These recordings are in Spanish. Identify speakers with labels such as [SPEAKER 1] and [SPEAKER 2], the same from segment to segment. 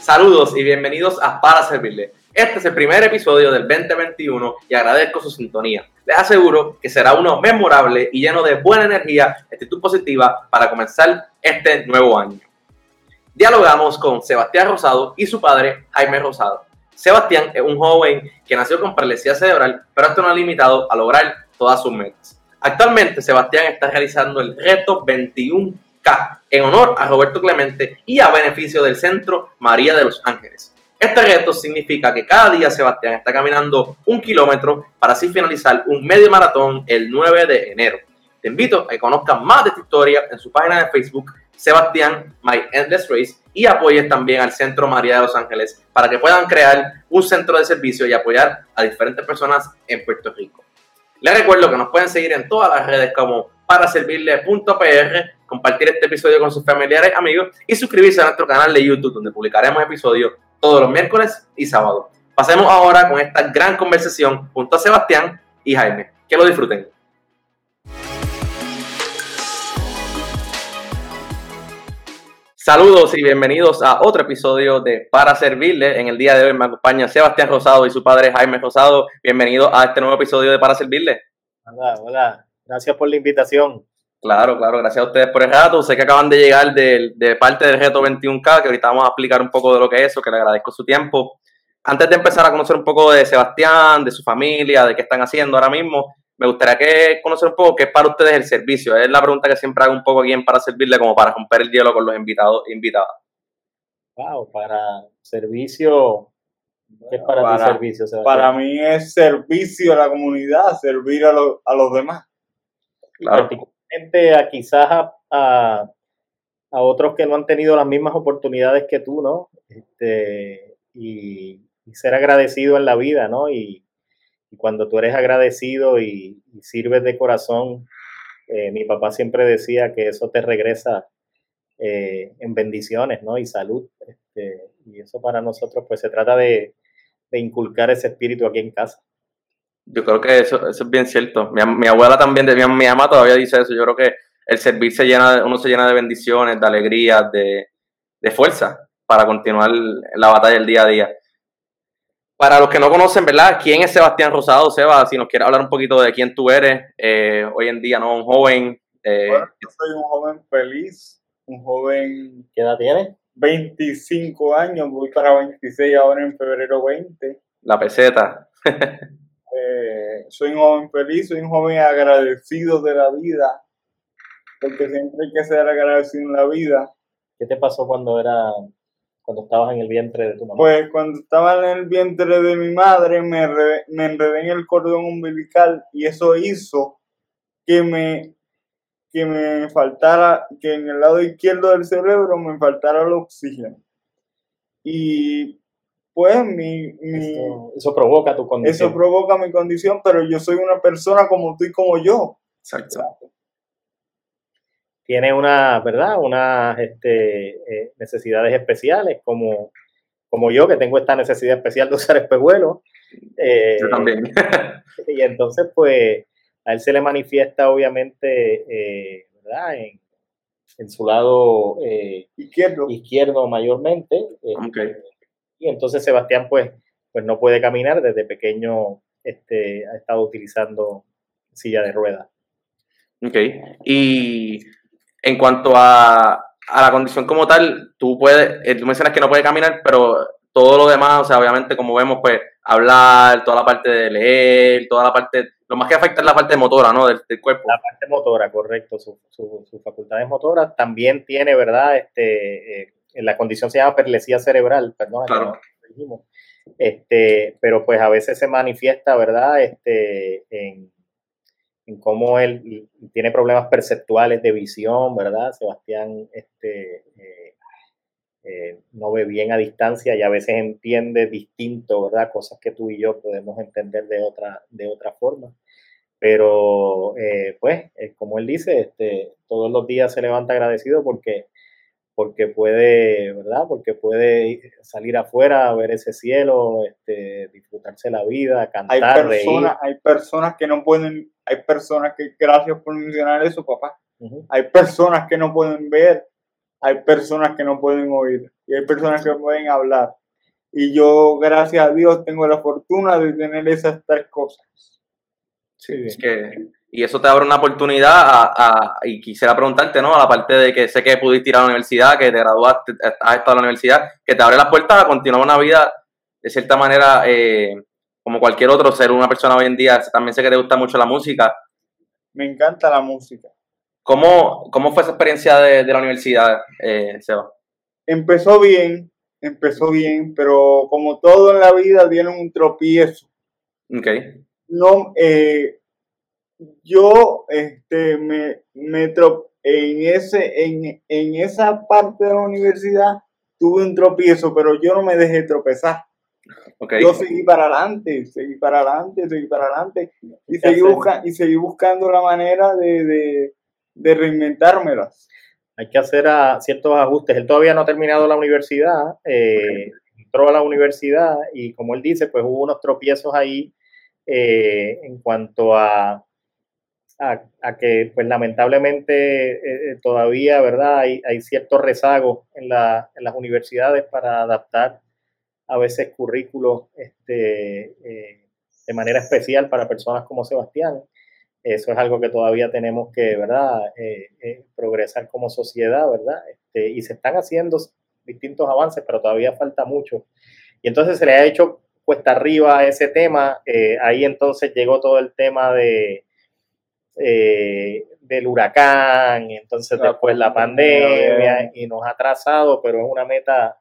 [SPEAKER 1] Saludos y bienvenidos a Para Servirle. Este es el primer episodio del 2021 y agradezco su sintonía. Les aseguro que será uno memorable y lleno de buena energía, actitud positiva para comenzar este nuevo año. Dialogamos con Sebastián Rosado y su padre Jaime Rosado. Sebastián es un joven que nació con parálisis cerebral, pero esto no ha limitado a lograr todas sus metas. Actualmente Sebastián está realizando el reto 21K en honor a Roberto Clemente y a beneficio del Centro María de los Ángeles. Este reto significa que cada día Sebastián está caminando un kilómetro para así finalizar un medio maratón el 9 de enero. Te invito a que conozcan más de esta historia en su página de Facebook, Sebastián My Endless Race, y apoyes también al Centro María de los Ángeles para que puedan crear un centro de servicio y apoyar a diferentes personas en Puerto Rico. Les recuerdo que nos pueden seguir en todas las redes como para servirle.pr, compartir este episodio con sus familiares, amigos y suscribirse a nuestro canal de YouTube donde publicaremos episodios todos los miércoles y sábados. Pasemos ahora con esta gran conversación junto a Sebastián y Jaime. Que lo disfruten. Saludos y bienvenidos a otro episodio de Para Servirle. En el día de hoy me acompaña Sebastián Rosado y su padre Jaime Rosado. Bienvenidos a este nuevo episodio de Para Servirle.
[SPEAKER 2] Hola, hola. Gracias por la invitación.
[SPEAKER 1] Claro, claro. Gracias a ustedes por el rato. Sé que acaban de llegar de, de parte del reto 21K, que ahorita vamos a explicar un poco de lo que es eso, que le agradezco su tiempo. Antes de empezar a conocer un poco de Sebastián, de su familia, de qué están haciendo ahora mismo, me gustaría que conocer un poco qué es para ustedes el servicio. Es la pregunta que siempre hago un poco aquí en para servirle, como para romper el hielo con los invitados invitadas.
[SPEAKER 2] Wow, para servicio. ¿Qué es para, ti servicio? Sebastián?
[SPEAKER 3] Para mí es servicio a la comunidad, servir a, lo- a los demás.
[SPEAKER 1] Claro.
[SPEAKER 2] Particularmente a quizás a, a, a otros que no han tenido las mismas oportunidades que tú, ¿no? Este, y, y ser agradecido en la vida, ¿no? Y, y cuando tú eres agradecido y, y sirves de corazón, eh, mi papá siempre decía que eso te regresa eh, en bendiciones, ¿no? Y salud. Este, y eso para nosotros, pues se trata de, de inculcar ese espíritu aquí en casa.
[SPEAKER 1] Yo creo que eso, eso es bien cierto. Mi, mi abuela también, mi, mi mamá todavía dice eso. Yo creo que el servir se llena, uno se llena de bendiciones, de alegría, de, de fuerza para continuar la batalla del día a día. Para los que no conocen, ¿verdad? ¿Quién es Sebastián Rosado? Seba, si nos quieres hablar un poquito de quién tú eres, eh, hoy en día, ¿no? Un joven. eh,
[SPEAKER 3] Bueno, yo soy un joven feliz, un joven
[SPEAKER 2] ¿Qué edad tienes?
[SPEAKER 3] 25 años, voy para 26 ahora en febrero 20.
[SPEAKER 1] la peseta.
[SPEAKER 3] Eh, soy un joven feliz, soy un joven agradecido de la vida, porque siempre hay que ser agradecido en la vida.
[SPEAKER 2] ¿Qué te pasó cuando era cuando estabas en el vientre de tu mamá?
[SPEAKER 3] Pues cuando estaba en el vientre de mi madre me, enredé- me enredé en el cordón umbilical y eso hizo que me, que me faltara, que en el lado izquierdo del cerebro me faltara el oxígeno. Y pues mi, mi,
[SPEAKER 2] eso, eso provoca tu condición.
[SPEAKER 3] eso provoca mi condición, pero yo soy una persona como tú y como yo.
[SPEAKER 1] Exacto.
[SPEAKER 2] Tiene una, ¿verdad? Unas este, eh, necesidades especiales, como, como yo, que tengo esta necesidad especial de usar espejuelos. Eh,
[SPEAKER 1] Yo también.
[SPEAKER 2] Y entonces, pues, a él se le manifiesta, obviamente, eh, ¿verdad? En, en su lado eh,
[SPEAKER 3] Izquierdo.
[SPEAKER 2] izquierdo mayormente. eh,
[SPEAKER 1] Ok.
[SPEAKER 2] Y entonces Sebastián, pues, pues no puede caminar. Desde pequeño este, ha estado utilizando silla de ruedas.
[SPEAKER 1] Ok. Y en cuanto a, a la condición como tal, tú puedes, eh, tú mencionas que no puede caminar, pero todo lo demás, o sea, obviamente, como vemos, pues, hablar, toda la parte de leer, toda la parte, lo más que afecta es la parte motora, ¿no? Del, del cuerpo.
[SPEAKER 2] La parte motora, correcto, su- su- sus facultades motoras. También tiene, ¿verdad? Este, eh, la condición se llama perlesía cerebral, perdón.
[SPEAKER 1] Claro.
[SPEAKER 2] no lo dijimos. Este, pero pues a veces se manifiesta, ¿verdad? Este, en, en cómo él tiene problemas perceptuales de visión, ¿verdad? Sebastián este, eh, eh, no ve bien a distancia y a veces entiende distinto, ¿verdad? Cosas que tú y yo podemos entender de otra, de otra forma. Pero, eh, pues, eh, como él dice, este, todos los días se levanta agradecido porque, porque puede, ¿verdad? Porque puede salir afuera, ver ese cielo, este, disfrutarse la vida, cantar,
[SPEAKER 3] hay personas, Hay personas que no pueden, hay personas que, gracias por mencionar eso, papá, hay personas que no pueden ver, hay personas que no pueden oír y hay personas que pueden hablar. Y yo, gracias a Dios, tengo la fortuna de tener esas tres cosas.
[SPEAKER 1] Sí, es que, y eso te abre una oportunidad a, y quisiera preguntarte, ¿no? A la parte de que sé que pudiste ir a la universidad, que te graduaste, has estado en la universidad, que te abre las puertas a continuar una vida de cierta manera eh, como cualquier otro ser, una persona hoy en día. También sé que te gusta mucho la música.
[SPEAKER 3] Me encanta la música.
[SPEAKER 1] ¿Cómo, cómo fue esa experiencia de, la universidad, eh, Seba?
[SPEAKER 3] Empezó bien, empezó bien, pero como todo en la vida tiene un tropiezo.
[SPEAKER 1] Okay
[SPEAKER 3] no, eh, yo este, me, me en, ese, en, en esa parte de la universidad tuve un tropiezo, pero yo no me dejé tropezar. Yo seguí para adelante, seguí para adelante, seguí para adelante y seguí, busca, y seguí buscando la manera de, de, de reinventármelas.
[SPEAKER 2] Hay que hacer a ciertos ajustes. Él todavía no ha terminado la universidad, eh, entró a la universidad y como él dice, pues hubo unos tropiezos ahí eh, en cuanto a, a, que, pues lamentablemente, eh, eh, todavía, ¿verdad? Hay, hay ciertos rezagos en, la, en, las universidades para adaptar a veces currículos este, de manera especial para personas como Sebastián. Eso es algo que todavía tenemos que, ¿verdad? progresar como sociedad, ¿verdad? Este, y se están haciendo distintos avances, pero todavía falta mucho. Y entonces se le ha hecho cuesta arriba ese tema. Eh, ahí entonces llegó todo el tema de eh, del huracán, entonces después la pandemia y nos ha atrasado, pero es una meta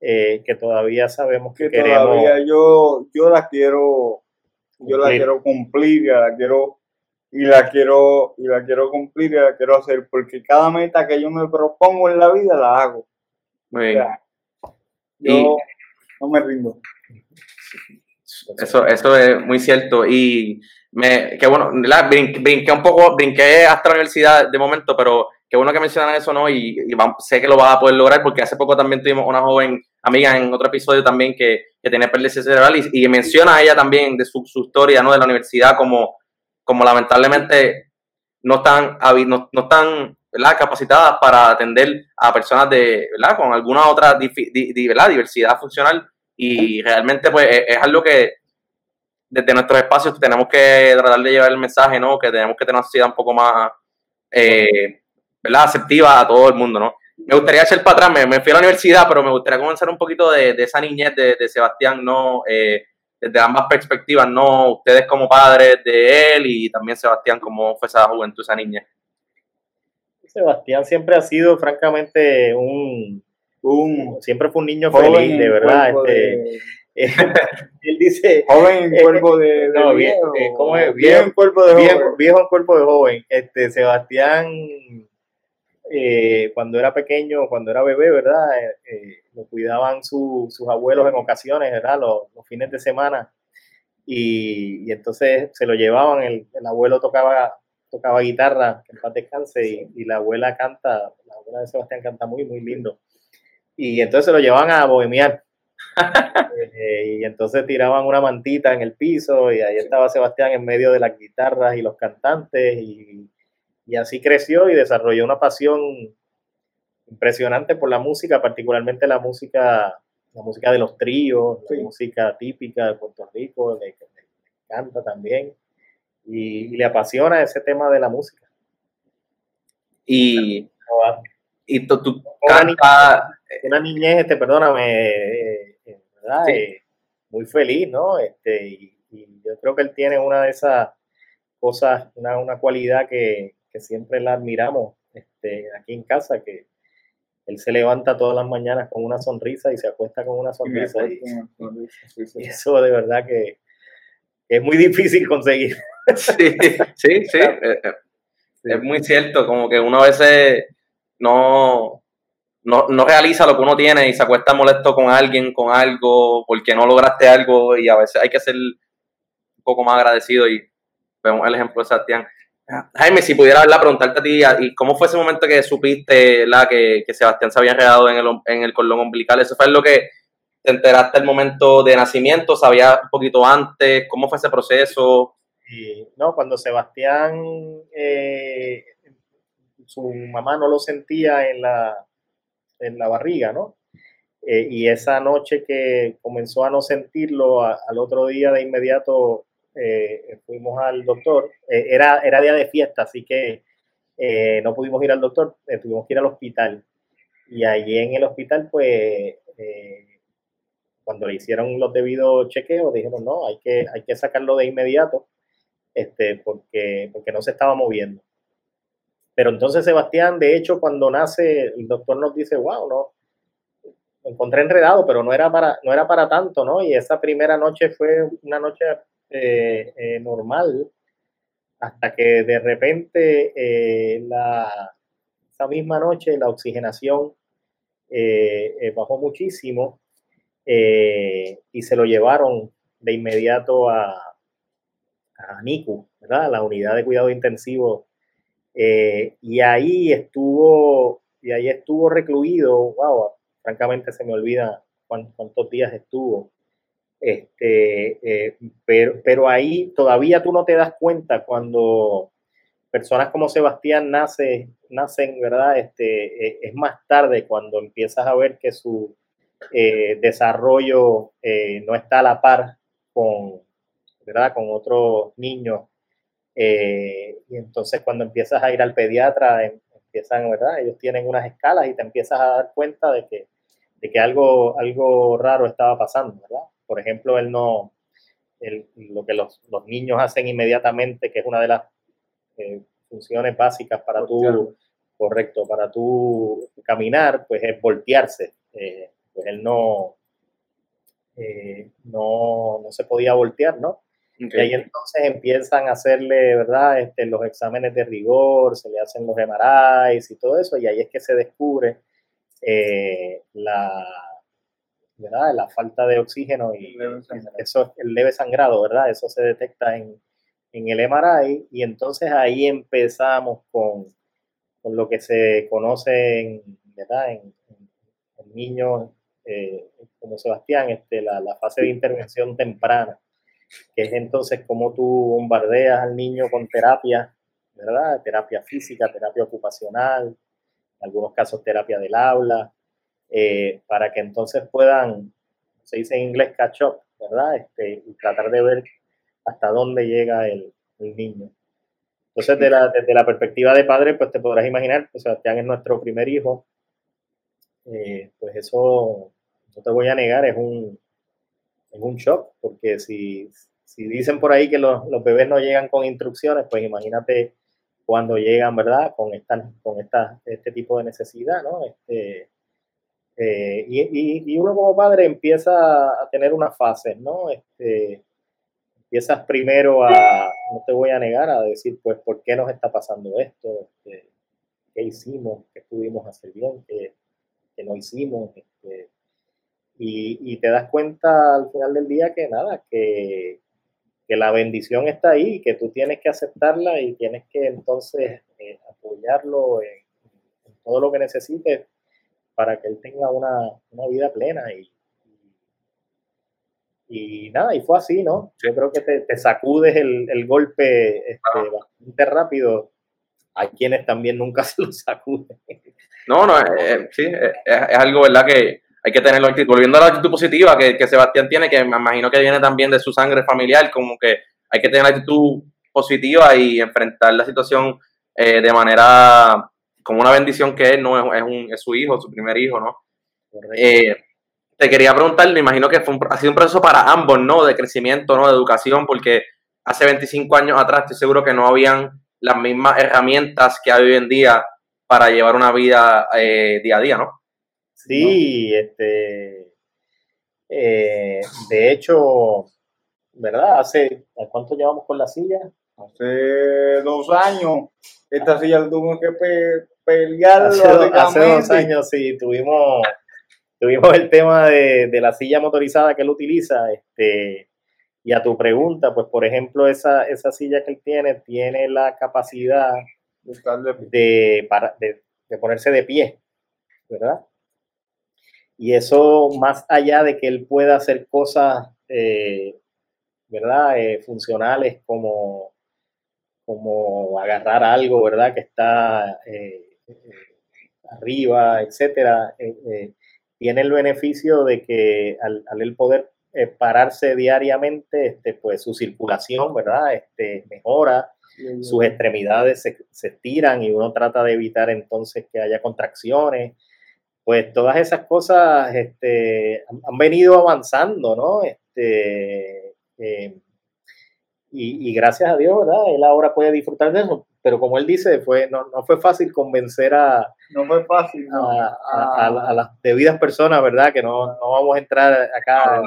[SPEAKER 2] eh, que todavía sabemos que, queremos. Todavía
[SPEAKER 3] yo, yo la quiero, yo la quiero cumplir, la quiero y la quiero y la quiero cumplir y la quiero hacer porque cada meta que yo me propongo en la vida la hago. yo no me rindo.
[SPEAKER 1] Eso, eso es muy cierto. Y me, que bueno, brinqué, un poco, brinqué hasta la universidad de momento, pero qué bueno que mencionan eso, ¿no? Y, sé que lo vas a poder lograr porque hace poco también tuvimos una joven amiga en otro episodio también que, que tiene pérdida cerebral y, menciona a ella también de su, historia, ¿no? De la universidad como, como lamentablemente no están, no, no están capacitadas para atender a personas de, ¿verdad? Con alguna otra diversidad funcional y realmente pues es, algo que desde nuestros espacios tenemos que tratar de llevar el mensaje, ¿no? Que tenemos que tener una sociedad un poco más, eh, ¿verdad? Aceptiva a todo el mundo, ¿no? Me gustaría echar para atrás, me, fui a la universidad, pero me gustaría comenzar un poquito de, esa niñez de, Sebastián, ¿no? Eh, desde ambas perspectivas, ¿no? Ustedes como padres de él y también Sebastián, ¿cómo fue esa juventud, esa niñez?
[SPEAKER 2] Sebastián siempre ha sido, francamente, un, siempre fue un niño feliz, de verdad. Este, él dice
[SPEAKER 3] joven en eh, cuerpo de,
[SPEAKER 2] no, viejo, eh, ¿cómo es? Viejo, en cuerpo de joven. Viejo en cuerpo de joven. Este Sebastián eh, cuando era pequeño, cuando era bebé, ¿verdad? lo cuidaban sus abuelos en ocasiones, ¿verdad? Los, fines de semana. Y, entonces se lo llevaban, el, abuelo tocaba tocaba guitarra, que en paz descanse, y, y, la abuela canta, la abuela de Sebastián canta muy, muy lindo y entonces se lo llevaban a bohemiar. Eh, y entonces tiraban una mantita en el piso y ahí estaba Sebastián en medio de las guitarras y los cantantes y, así creció y desarrolló una pasión impresionante por la música, particularmente la música, la música de los tríos, la música típica de Puerto Rico, le, canta también y, le apasiona ese tema de la música.
[SPEAKER 1] Y, y tú, tú
[SPEAKER 2] una niñez, este, perdóname, eh, eh, ¿verdad? Eh, muy feliz, ¿no? Este, y, yo creo que él tiene una de esas cosas, una, una cualidad que, siempre la admiramos este, aquí en casa, que él se levanta todas las mañanas con una sonrisa y se acuesta con una sonrisa. Y, eso de verdad que, es muy difícil conseguir.
[SPEAKER 1] Sí, sí, sí. Es muy cierto, como que uno a veces no, no, no realiza lo que uno tiene y se acuesta molesto con alguien, con algo, porque no lograste algo y a veces hay que ser un poco más agradecido y vemos el ejemplo de Sebastián. Jaime, si pudiera la preguntarte a ti, ¿y cómo fue ese momento que supiste la que, Sebastián se había enredado en el, en el cordón umbilical? ¿Eso fue lo que te enteraste el momento de nacimiento? ¿Sabías un poquito antes? ¿Cómo fue ese proceso?
[SPEAKER 2] no, cuando Sebastián, eh, su mamá no lo sentía en la, en la barriga, ¿no? Eh, y esa noche que comenzó a no sentirlo, al otro día de inmediato eh, fuimos al doctor. era, era día de fiesta, así que no pudimos ir al doctor, tuvimos que ir al hospital. Y allí en el hospital, pues cuando le hicieron los debidos chequeos, dijeron, no, hay que, hay que sacarlo de inmediato, este, porque, porque no se estaba moviendo. Pero entonces Sebastián, de hecho, cuando nace, el doctor nos dice, wow, no, me encontré enredado, pero no era para, no era para tanto, ¿no? Y esa primera noche fue una noche eh, eh, normal, hasta que de repente eh, la, esa misma noche la oxigenación bajó muchísimo y se lo llevaron de inmediato a, a NICU, ¿verdad? la unidad de cuidado intensivo. Y ahí estuvo, y ahí estuvo recluido, wow, francamente se me olvida cuántos, días estuvo. Este, eh, pero, pero ahí todavía tú no te das cuenta cuando personas como Sebastián nace, nacen, ¿verdad? Este, es más tarde cuando empiezas a ver que su, eh, desarrollo eh, no está a la par con, ¿verdad? con otros niños. Y entonces cuando empiezas a ir al pediatra, em, empiezan, ¿verdad? Ellos tienen unas escalas y te empiezas a dar cuenta de que, de que algo, algo raro estaba pasando, ¿verdad? Por ejemplo, él no, lo que los, los, niños hacen inmediatamente, que es una de las funciones básicas para tu, correcto, para tu caminar, pues es voltearse. Eh, pues él no, eh, no, no, se podía voltear, ¿no? Y ahí entonces empiezan a hacerle, ¿verdad? Este, los exámenes de rigor, se le hacen los MRIs y todo eso, y ahí es que se descubre eh, la, ¿verdad? la falta de oxígeno y eso, el leve sangrado, ¿verdad? Eso se detecta en, en el MRI y entonces ahí empezamos con, con lo que se conoce en, ¿verdad? en, en niños eh, como Sebastián, este, la, la, fase de intervención temprana, que es entonces como tú bombardeas al niño con terapia, ¿verdad? Terapia física, terapia ocupacional, en algunos casos terapia del aula, eh, para que entonces puedan, se dice en inglés, catch up, ¿verdad? Este, y tratar de ver hasta dónde llega el, el niño. Entonces, de la, desde la perspectiva de padre, pues te podrás imaginar, que Sebastián es nuestro primer hijo, eh, pues eso, no te voy a negar, es un, es un shock, porque si, si dicen por ahí que los, los, bebés no llegan con instrucciones, pues imagínate cuando llegan, ¿verdad? Con, esta, con esta, este tipo de necesidad, ¿no? Este, eh, y, y, uno como padre empieza a tener unas fases, ¿no? Este, empiezas primero a, no te voy a negar, a decir, pues, ¿por qué nos está pasando esto? Este, ¿Qué hicimos? ¿Qué pudimos hacer bien? ¿Qué, no hicimos. Este, y, te das cuenta al final del día que nada, que, que la bendición está ahí, que tú tienes que aceptarla y tienes que entonces eh, apoyarlo en, todo lo que necesites para que él tenga una, una vida plena y, y nada, y fue así, ¿no? Yo creo que te, te sacudes el, el golpe este, bastante rápido. Hay quienes también nunca se lo sacuden.
[SPEAKER 1] No, no, eh, eh, sí, eh, es, algo, ¿verdad? Que hay que tenerlo Volviendo a la actitud positiva que, que, Sebastián tiene, que me imagino que viene también de su sangre familiar, como que hay que tener la actitud positiva y enfrentar la situación de manera como una bendición que es, ¿no? Es, un, es su hijo, su primer hijo, ¿no? te quería preguntar, me imagino que fue ha sido un proceso para ambos, ¿no? De crecimiento, ¿no? De educación, porque hace 25 años atrás estoy seguro que no habían las mismas herramientas que hay hoy en día para llevar una vida eh, día a día, ¿no?
[SPEAKER 2] Sí, este, eh, de hecho, ¿verdad? Hace, ¿cuánto llevamos con la silla?
[SPEAKER 3] Hace dos años. Esta silla la tuvimos que pelear.
[SPEAKER 2] Hace, hace, dos años, sí, tuvimos, tuvimos el tema de, de, la silla motorizada que él utiliza. Este, Y a tu pregunta, pues por ejemplo, esa, esa silla que él tiene, tiene la capacidad de, para, de, ponerse de pie, ¿verdad? Y eso más allá de que él pueda hacer cosas, eh, ¿verdad? Eh, funcionales como, como agarrar algo, ¿verdad? Que está eh, arriba, etcétera, tiene el beneficio de que al, al él poder eh, pararse diariamente, este, pues su circulación, ¿verdad? Este, mejora, sus extremidades se, se estiran y uno trata de evitar entonces que haya contracciones. Pues todas esas cosas este, han, venido avanzando, ¿no? Este, eh, y, gracias a Dios, ¿verdad? Él ahora puede disfrutar de eso, pero como él dice, fue, no, no fue fácil convencer a,
[SPEAKER 3] no fue fácil,
[SPEAKER 2] A, las debidas personas, ¿verdad? Que no, no vamos a entrar acá,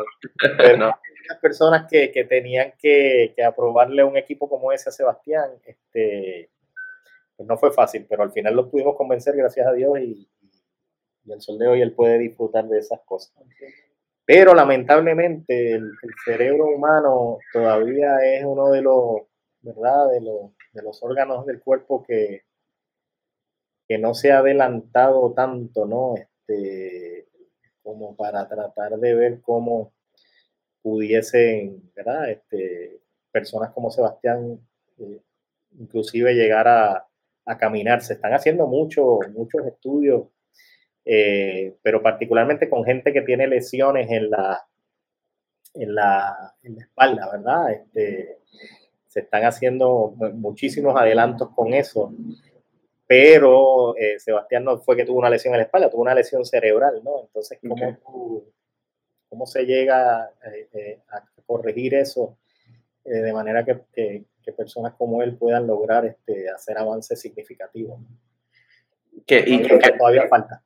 [SPEAKER 2] pero las personas que, que tenían que, que, aprobarle un equipo como ese a Sebastián, este, pues no fue fácil, pero al final lo pudimos convencer, gracias a Dios, y, y el sol de hoy él puede disfrutar de esas cosas. Pero lamentablemente el, cerebro humano todavía es uno de los, ¿verdad? De los, de los órganos del cuerpo que, que no se ha adelantado tanto, ¿no? Este, como para tratar de ver cómo pudiesen, ¿verdad? Este, personas como Sebastián, eh, inclusive llegar a, a, caminar. Se están haciendo muchos muchos estudios eh, pero particularmente con gente que tiene lesiones en la, en la, en la espalda, ¿verdad? Este, se están haciendo muchísimos adelantos con eso, pero eh, Sebastián no fue que tuvo una lesión en la espalda, tuvo una lesión cerebral, ¿no? Entonces, ¿cómo, cómo se llega eh, a corregir eso de manera que, que, personas como él puedan lograr este, hacer avances significativos?
[SPEAKER 1] Que, y que, todavía falta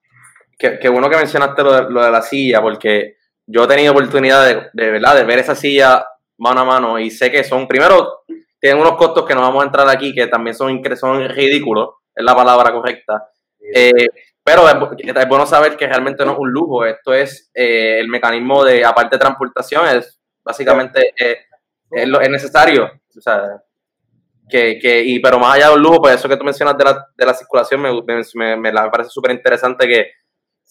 [SPEAKER 1] Qué, bueno que mencionaste lo de, la silla, porque yo he tenido oportunidad de, de, ¿verdad? de ver esa silla mano a mano y sé que son, primero, tienen unos costos que no vamos a entrar aquí, que también son, son ridículos, es la palabra correcta. Eh, pero es, bueno saber que realmente no es un lujo, esto es eh, el mecanismo de, aparte de transportación, es básicamente eh, es, es, necesario. O sea, que, que, y, pero más allá de un lujo, pues eso que tú mencionas de la, de la circulación me, me, me, me parece súper interesante que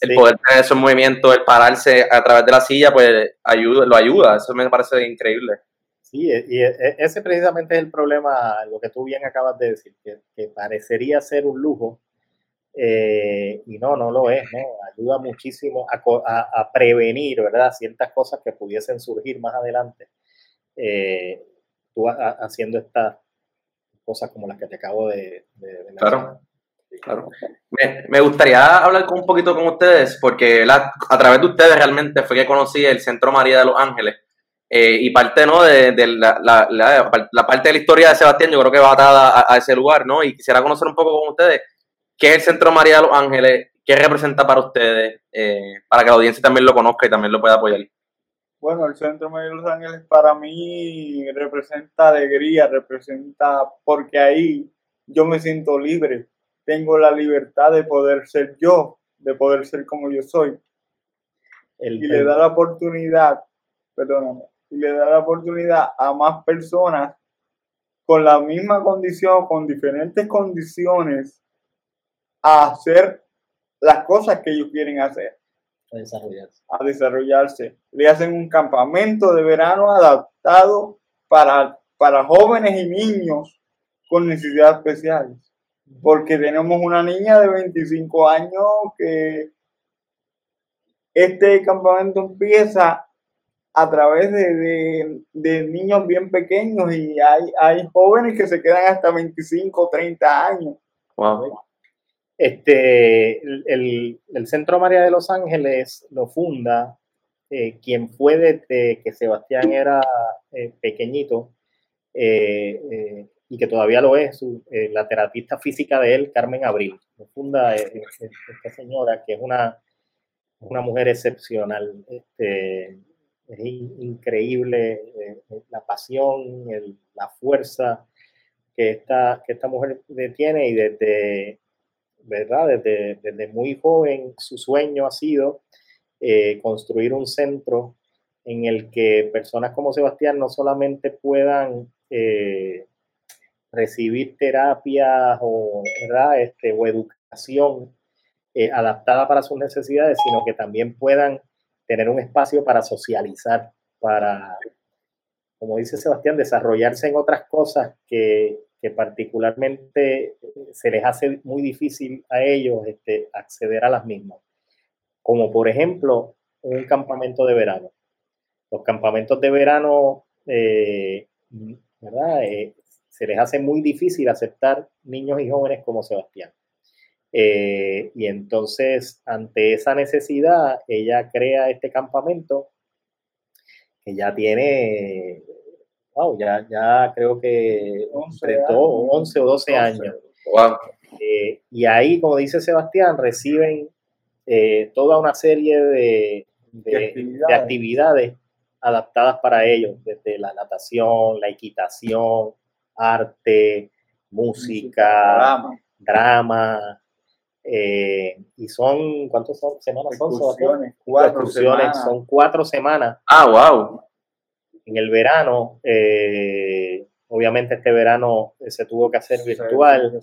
[SPEAKER 1] el poder tener esos movimientos, el pararse a través de la silla, pues ayuda, lo ayuda. Eso me parece increíble.
[SPEAKER 2] Sí, y e, e, ese precisamente es el problema, lo que tú bien acabas de decir, que, parecería ser un lujo, eh, y no, no lo es, ¿no? Ayuda muchísimo a, prevenir, ¿verdad? Ciertas cosas que pudiesen surgir más adelante. Eh, tú haciendo estas cosas como las que te acabo de, de,
[SPEAKER 1] Claro. Claro. Me, gustaría hablar con un poquito con ustedes, porque a través de ustedes realmente fue que conocí el Centro María de los Ángeles. Eh, y parte ¿no? de, la, la, parte de la historia de Sebastián, yo creo que va atada a, ese lugar, ¿no? Y quisiera conocer un poco con ustedes qué es el Centro María de los Ángeles, qué representa para ustedes, eh, para que la audiencia también lo conozca y también lo pueda apoyar.
[SPEAKER 3] Bueno, el Centro María de los Ángeles para mí representa alegría, representa porque ahí yo me siento libre tengo la libertad de poder ser yo, de poder ser como yo soy. y le da la oportunidad, perdóname, y le da la oportunidad a más personas con la misma condición, con diferentes condiciones, a hacer las cosas que ellos quieren hacer.
[SPEAKER 2] A desarrollarse.
[SPEAKER 3] A desarrollarse. Le hacen un campamento de verano adaptado para, para jóvenes y niños con necesidades especiales porque tenemos una niña de 25 años que este campamento empieza a través de, niños bien pequeños y hay, hay jóvenes que se quedan hasta 25, 30 años.
[SPEAKER 2] Este, el, Centro María de los Ángeles lo funda eh, quien fue desde que Sebastián era eh, pequeñito, eh, y que todavía lo es, eh, la terapista física de él, Carmen Abril. funda eh, eh, esta señora, que es una, una mujer excepcional. Este, es increíble la pasión, la fuerza que esta, que esta mujer tiene y desde, ¿verdad? Desde, desde muy joven su sueño ha sido construir un centro en el que personas como Sebastián no solamente puedan eh, recibir terapias o. Este, o educación eh, adaptada para sus necesidades, sino que también puedan tener un espacio para socializar, para, como dice Sebastián, desarrollarse en otras cosas que, particularmente se les hace muy difícil a ellos este, acceder a las mismas. Como por ejemplo un campamento de verano. Los campamentos de verano, eh, ¿verdad? Eh, se les hace muy difícil aceptar niños y jóvenes como Sebastián. Eh, y entonces, ante esa necesidad, ella crea este campamento que ya tiene, wow, ya, ya creo que 11, 11 o 12 años. y ahí, como dice Sebastián, reciben toda una serie de, de, actividades. adaptadas para ellos, desde la natación, la equitación, arte, música, drama. Eh, y son, ¿cuántas son, semanas son? Cuatro semanas. Son cuatro semanas.
[SPEAKER 1] Ah, wow.
[SPEAKER 2] En el verano, eh, obviamente este verano se tuvo que hacer virtual.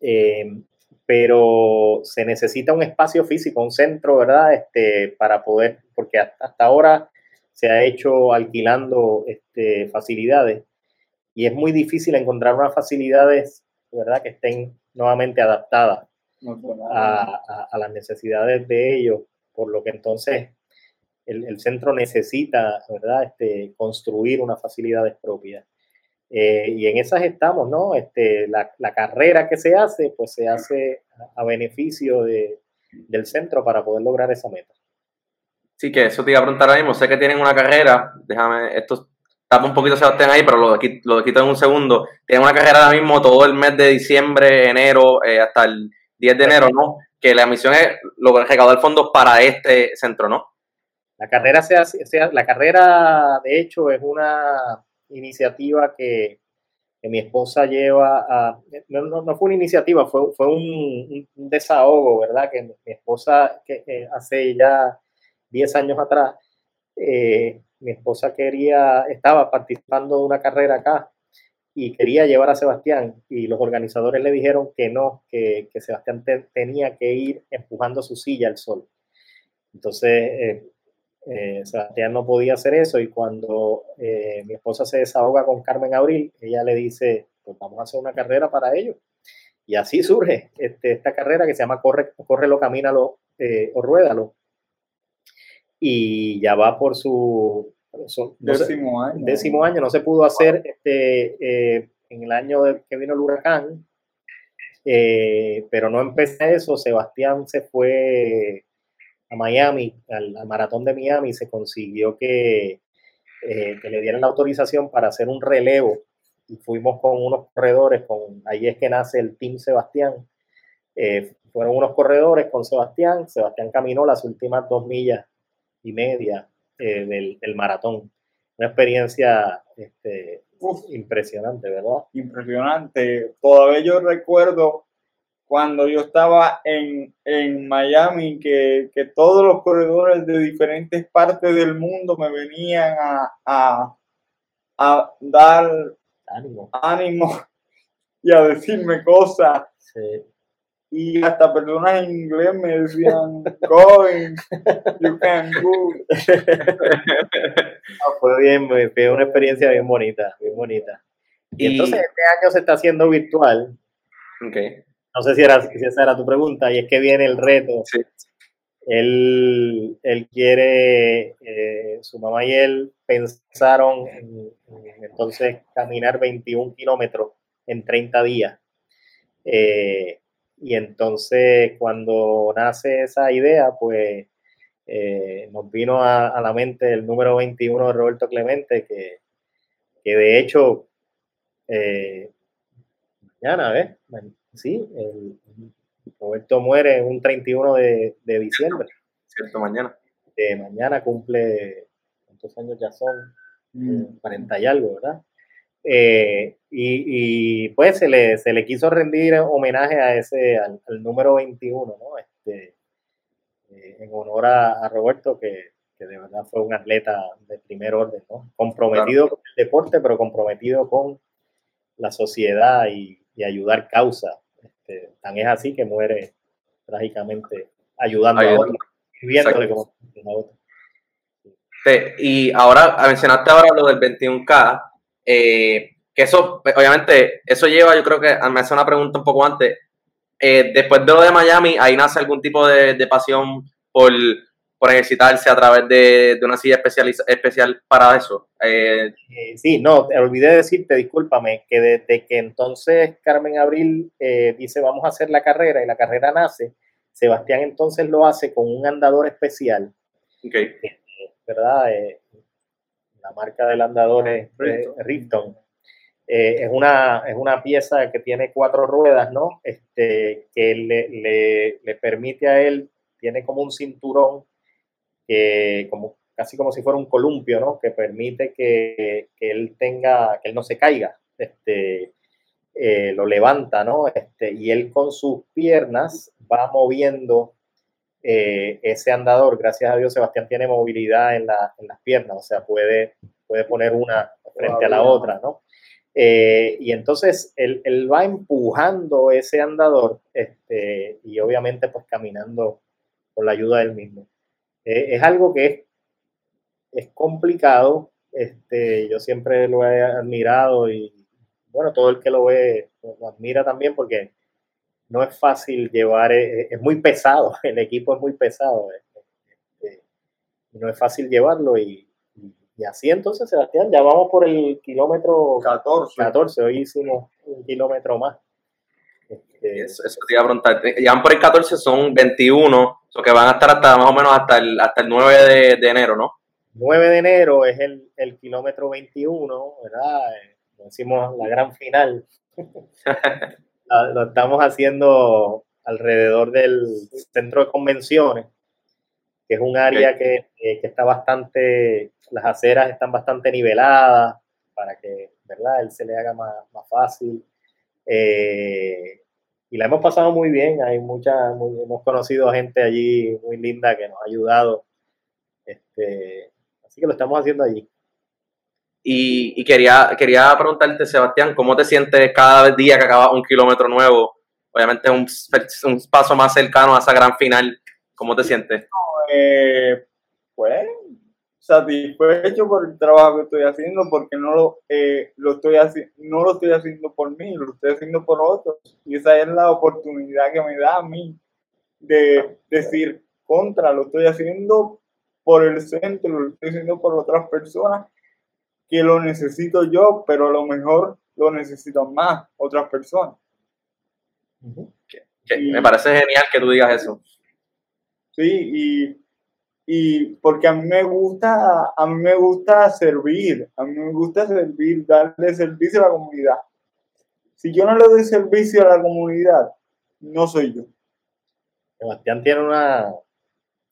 [SPEAKER 2] Eh, pero se necesita un espacio físico, un centro, ¿verdad? Este, para poder, porque hasta, ahora se ha hecho alquilando este, facilidades y es muy difícil encontrar unas facilidades, ¿verdad?, que estén nuevamente adaptadas a, las necesidades de ellos, por lo que entonces el, centro necesita, ¿verdad?, este, construir unas facilidades propias. Eh, y en esas estamos, ¿no? Este, la, carrera que se hace, pues se hace a, beneficio de, del centro para poder lograr esa meta.
[SPEAKER 1] Sí, que eso te iba a preguntar ahora mismo. Sé que tienen una carrera, déjame, esto tapa un poquito Sebastián ahí, pero lo, lo quito en un segundo. Tienen una carrera ahora mismo todo el mes de diciembre, enero, eh, hasta el 10 de enero, ¿no? Que la misión es lograr recaudar fondos para este centro, ¿no?
[SPEAKER 2] La carrera, se hace, la carrera, de hecho, es una iniciativa que, mi esposa lleva a... No, no, fue una iniciativa, fue, fue un, desahogo, ¿verdad? Que mi esposa, que hace ya 10 años atrás, eh, mi esposa quería, estaba participando de una carrera acá y quería llevar a Sebastián y los organizadores le dijeron que no, que, Sebastián tenía que ir empujando su silla al sol. Entonces, eh, eh, Sebastián no podía hacer eso y cuando eh, mi esposa se desahoga con Carmen Abril, ella le dice, pues vamos a hacer una carrera para ellos. Y así surge este, esta carrera que se llama Corre, Córrelo, Camínalo o Ruédalo. Y ya va por su,
[SPEAKER 3] décimo, año.
[SPEAKER 2] décimo año. No se pudo hacer este, en el año que vino el huracán, pero no empecé eso. Sebastián se fue a Miami, al, maratón de Miami, se consiguió que, eh, que, le dieran la autorización para hacer un relevo y fuimos con unos corredores, con, ahí es que nace el Team Sebastián. Eh, fueron unos corredores con Sebastián, Sebastián caminó las últimas dos millas y media eh, del, del, maratón. Una experiencia este, impresionante, ¿verdad?
[SPEAKER 3] Impresionante. Todavía yo recuerdo cuando yo estaba en, Miami, que, todos los corredores de diferentes partes del mundo me venían a, dar ánimo. ánimo. y a decirme cosas. Y hasta personas en inglés me decían, going, you can go.
[SPEAKER 2] fue bien, fue una experiencia bien bonita, bien bonita. Y, entonces este año se está haciendo virtual.
[SPEAKER 1] Okay.
[SPEAKER 2] No sé si, era, si esa era tu pregunta, y es que viene el reto. Él, él, quiere, eh, su mamá y él pensaron en, entonces caminar 21 kilómetros en 30 días. Eh, y entonces cuando nace esa idea, pues eh, nos vino a, la mente el número 21 de Roberto Clemente, que, que de hecho, mañana, ¿ves? Sí, el, Roberto muere un 31 de, de diciembre.
[SPEAKER 1] Cierto, mañana.
[SPEAKER 2] De mañana cumple, ¿cuántos años ya son? 40 mm. y algo, ¿verdad? Eh, y, y, pues se le, se le quiso rendir homenaje a ese, al, número 21, ¿no? Este, eh, en honor a, Roberto, que, Este, de verdad fue un atleta de primer orden, ¿no? comprometido con el deporte, pero comprometido con la sociedad y, ayudar causa. Este, tan es así que muere trágicamente ayudando a otros, viéndole como a otros.
[SPEAKER 1] y ahora, mencionaste ahora lo del 21K, eh, que eso, obviamente, eso lleva, yo creo que me hace una pregunta un poco antes. Eh, después de lo de Miami, ahí nace algún tipo de, pasión por, por, ejercitarse a través de, una silla especial, para eso.
[SPEAKER 2] Eh, sí, no, te olvidé decirte, discúlpame, que desde que entonces Carmen Abril dice vamos a hacer la carrera y la carrera nace, Sebastián entonces lo hace con un andador especial.
[SPEAKER 1] Okay.
[SPEAKER 2] ¿Verdad? La marca del andador es Ripton eh, es, una, es una pieza que tiene cuatro ruedas, ¿no? Este, que le, le, permite a él, tiene como un cinturón, que como, casi como si fuera un columpio, ¿no? Que permite que, que él tenga, que él no se caiga. Este, eh, lo levanta, ¿no? Este, y él con sus piernas va moviendo eh, ese andador. Gracias a Dios, Sebastián tiene movilidad en, la, en las piernas, o sea, puede, puede poner una frente a la otra, ¿no? Eh, y entonces él, va empujando ese andador este, y obviamente pues caminando con la ayuda del mismo. Eh, es algo que es, es complicado, este, yo siempre lo he admirado y bueno, todo el que lo ve lo admira también porque no es fácil llevar, es, es muy pesado, el equipo es muy pesado, este, no es fácil llevarlo y, y así entonces, Sebastián, ya vamos por el kilómetro 14. 14, hoy hicimos un kilómetro más.
[SPEAKER 1] Este, eso, te iba a preguntar. Ya por el 14, son 21, o que van a estar hasta más o menos hasta el, hasta el 9 de, enero, ¿no?
[SPEAKER 2] 9 de enero es el, el kilómetro 21, ¿verdad? decimos la gran final. lo estamos haciendo alrededor del centro de convenciones que es un área eh, que, está bastante, las aceras están bastante niveladas para que, ¿verdad?, él se le haga más, fácil. Eh, y la hemos pasado muy bien, hay mucha, hemos conocido a gente allí muy linda que nos ha ayudado. Este, así que lo estamos haciendo allí.
[SPEAKER 1] Y, quería, quería preguntarte, Sebastián, ¿cómo te sientes cada día que acabas un kilómetro nuevo? Obviamente un, un paso más cercano a esa gran final. ¿Cómo te sientes?
[SPEAKER 3] eh, pues satisfecho por el trabajo que estoy haciendo porque no lo, eh, lo estoy no lo estoy haciendo por mí, lo estoy haciendo por otros. Y esa es la oportunidad que me da a mí de decir, contra, lo estoy haciendo por el centro, lo estoy haciendo por otras personas que lo necesito yo, pero a lo mejor lo necesitan más otras personas.
[SPEAKER 1] me parece genial que tú digas eso.
[SPEAKER 3] Sí, y, porque a mí me gusta, a mí me gusta servir, a mí me gusta servir, darle servicio a la comunidad. Si yo no le doy servicio a la comunidad, no soy yo.
[SPEAKER 2] Sebastián tiene una,